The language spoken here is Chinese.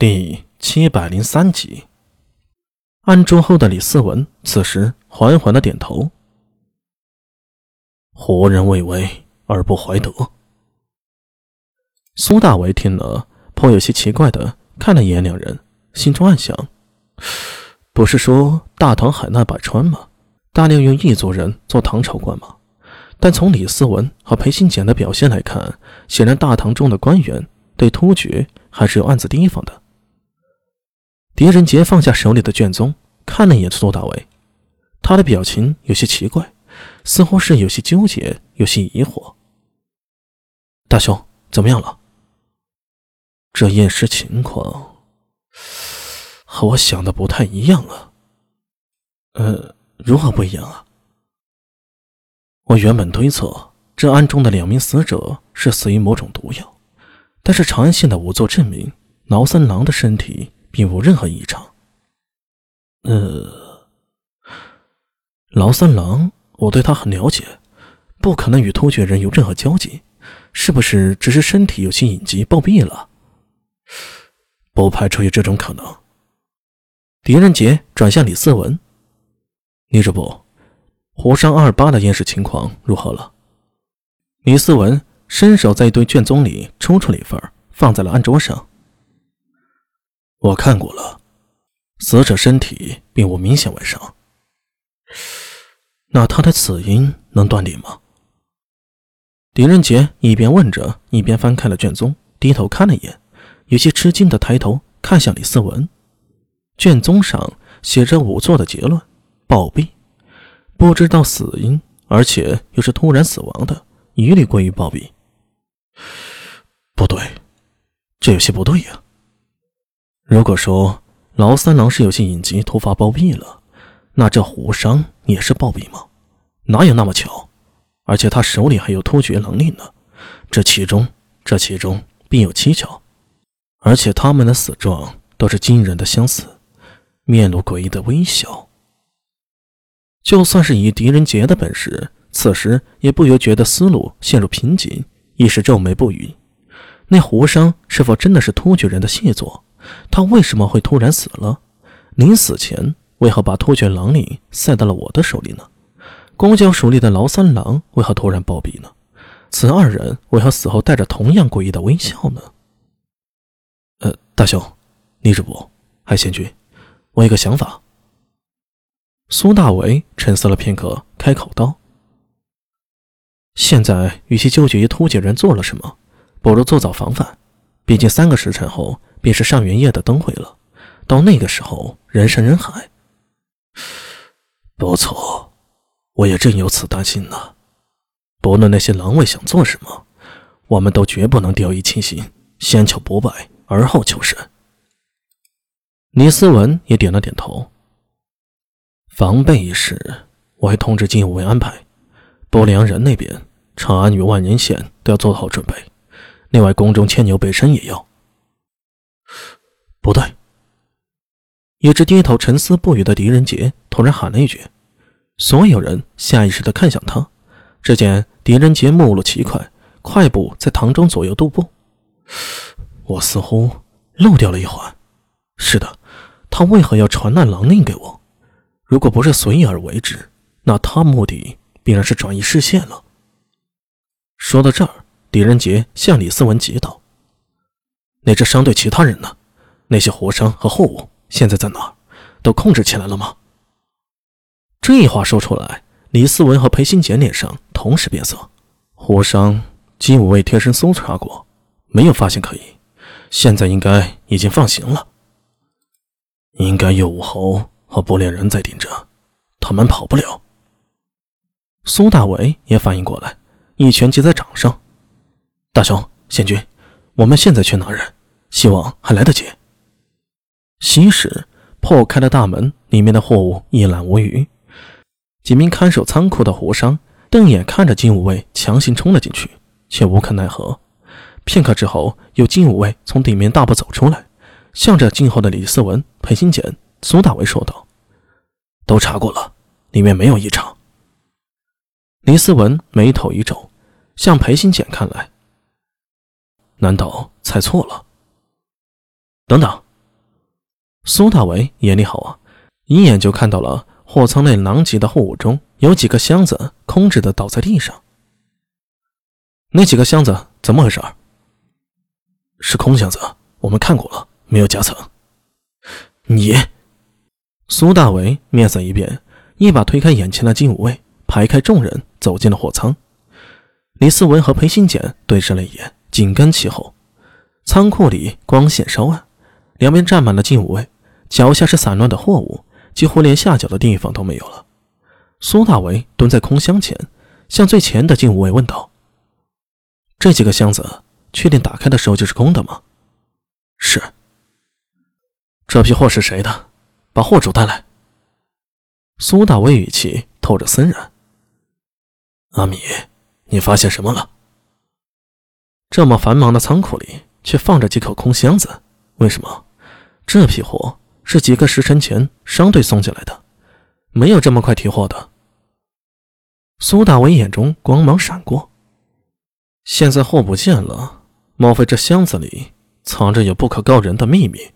第七百零三集。安桌后的李思文此时缓缓的点头。活人未为而不怀德。苏大为听了，颇有些奇怪的看了一眼两人，心中暗想：不是说大唐海纳百川吗？大量用异族人做唐朝官吗？但从李思文和裴新简的表现来看，显然大唐中的官员对突厥还是有暗自提防的。狄仁杰放下手里的卷宗，看了一眼苏大为，他的表情有些奇怪，似乎是有些纠结，有些疑惑。大兄，怎么样了？这验尸情况和我想的不太一样啊。呃，如何不一样啊？我原本推测，这案中的两名死者是死于某种毒药，但是长安县的仵作证明，劳三郎的身体并无任何异常。呃，劳三郎，我对他很了解，不可能与突厥人有任何交集，是不是只是身体有些隐疾暴毙了？不排除有这种可能。狄仁杰转向李思文：“李主簿。”胡商二八的验尸情况如何了？李思文伸手在一堆卷宗里抽出了一份，放在了案桌上。我看过了，死者身体并无明显外伤。那他的死因能断定吗？狄仁杰一边问着，一边翻开了卷宗，低头看了一眼，有些吃惊的抬头看向李思文。卷宗上写着仵作的结论：暴毙。不知道死因，而且又是突然死亡的，一律归于暴毙。不对，这有些不对呀。如果说劳三郎是有些隐疾突发暴毙了，那这胡商也是暴毙吗？哪有那么巧？而且他手里还有突厥能力呢，这其中这其中必有蹊跷。而且他们的死状都是惊人的相似，面露诡异的微笑。就算是以狄仁杰的本事，此时也不由觉得思路陷入瓶颈，一时皱眉不语。那胡商是否真的是突厥人的细作？他为什么会突然死了？临死前为何把突厥狼领塞到了我的手里呢？公交署里的劳三郎为何突然暴毙呢？此二人为何死后带着同样诡异的微笑呢？呃，大兄，李主簿，海贤君，我有个想法。苏大为沉思了片刻，开口道：“现在与其纠结于突厥人做了什么，不如做早防范。毕竟三个时辰后便是上元夜的灯会了，到那个时候人山人海。”不错，我也正有此担心呢。不论那些狼卫想做什么，我们都绝不能掉以轻心，先求不败，而后求胜。李思文也点了点头。防备一事，我会通知金武卫安排。不良人那边，长安与万年县都要做好准备。另外，宫中牵牛背身也要。不对！一直低头沉思不语的狄仁杰突然喊了一句，所有人下意识地看向他。只见狄仁杰目露奇快，快步在堂中左右踱步。我似乎漏掉了一环。是的，他为何要传那狼令给我？如果不是随意而为之，那他目的必然是转移视线了。说到这儿，狄仁杰向李思文急道：“那支商队其他人呢？那些活商和货物现在在哪？都控制起来了吗？”这话说出来，李思文和裴新杰脸上同时变色。活商，金武卫贴身搜查过，没有发现可疑。现在应该已经放行了。应该有武侯。和不良人在盯着，他们跑不了。苏大为也反应过来，一拳击在掌上。大雄、贤君，我们现在去拿人，希望还来得及。西时破开了大门，里面的货物一览无余。几名看守仓库的胡商瞪眼看着金武卫强行冲了进去，却无可奈何。片刻之后，有金武卫从里面大步走出来，向着静候的李思文、裴新简。苏大为说道：“都查过了，里面没有异常。”李思文眉头一皱，向裴新简看来，难道猜错了？等等，苏大为眼力好啊，一眼就看到了货仓内狼藉的货物中有几个箱子空着的倒在地上。那几个箱子怎么回事？是空箱子，我们看过了，没有夹层。你，苏大为面色一变，一把推开眼前的金武卫，排开众人走进了货仓。李思文和裴新简对视了一眼，紧跟其后。仓库里光线稍暗，两边站满了禁武卫，脚下是散乱的货物，几乎连下脚的地方都没有了。苏大为蹲在空箱前，向最前的禁武卫问道：“这几个箱子，确定打开的时候就是空的吗？”“是。”“这批货是谁的？把货主带来。”苏大为语气透着森然。“阿米，你发现什么了？”这么繁忙的仓库里。却放着几口空箱子，为什么？这批货是几个时辰前商队送进来的，没有这么快提货的。苏大伟眼中光芒闪过，现在货不见了，莫非这箱子里藏着有不可告人的秘密？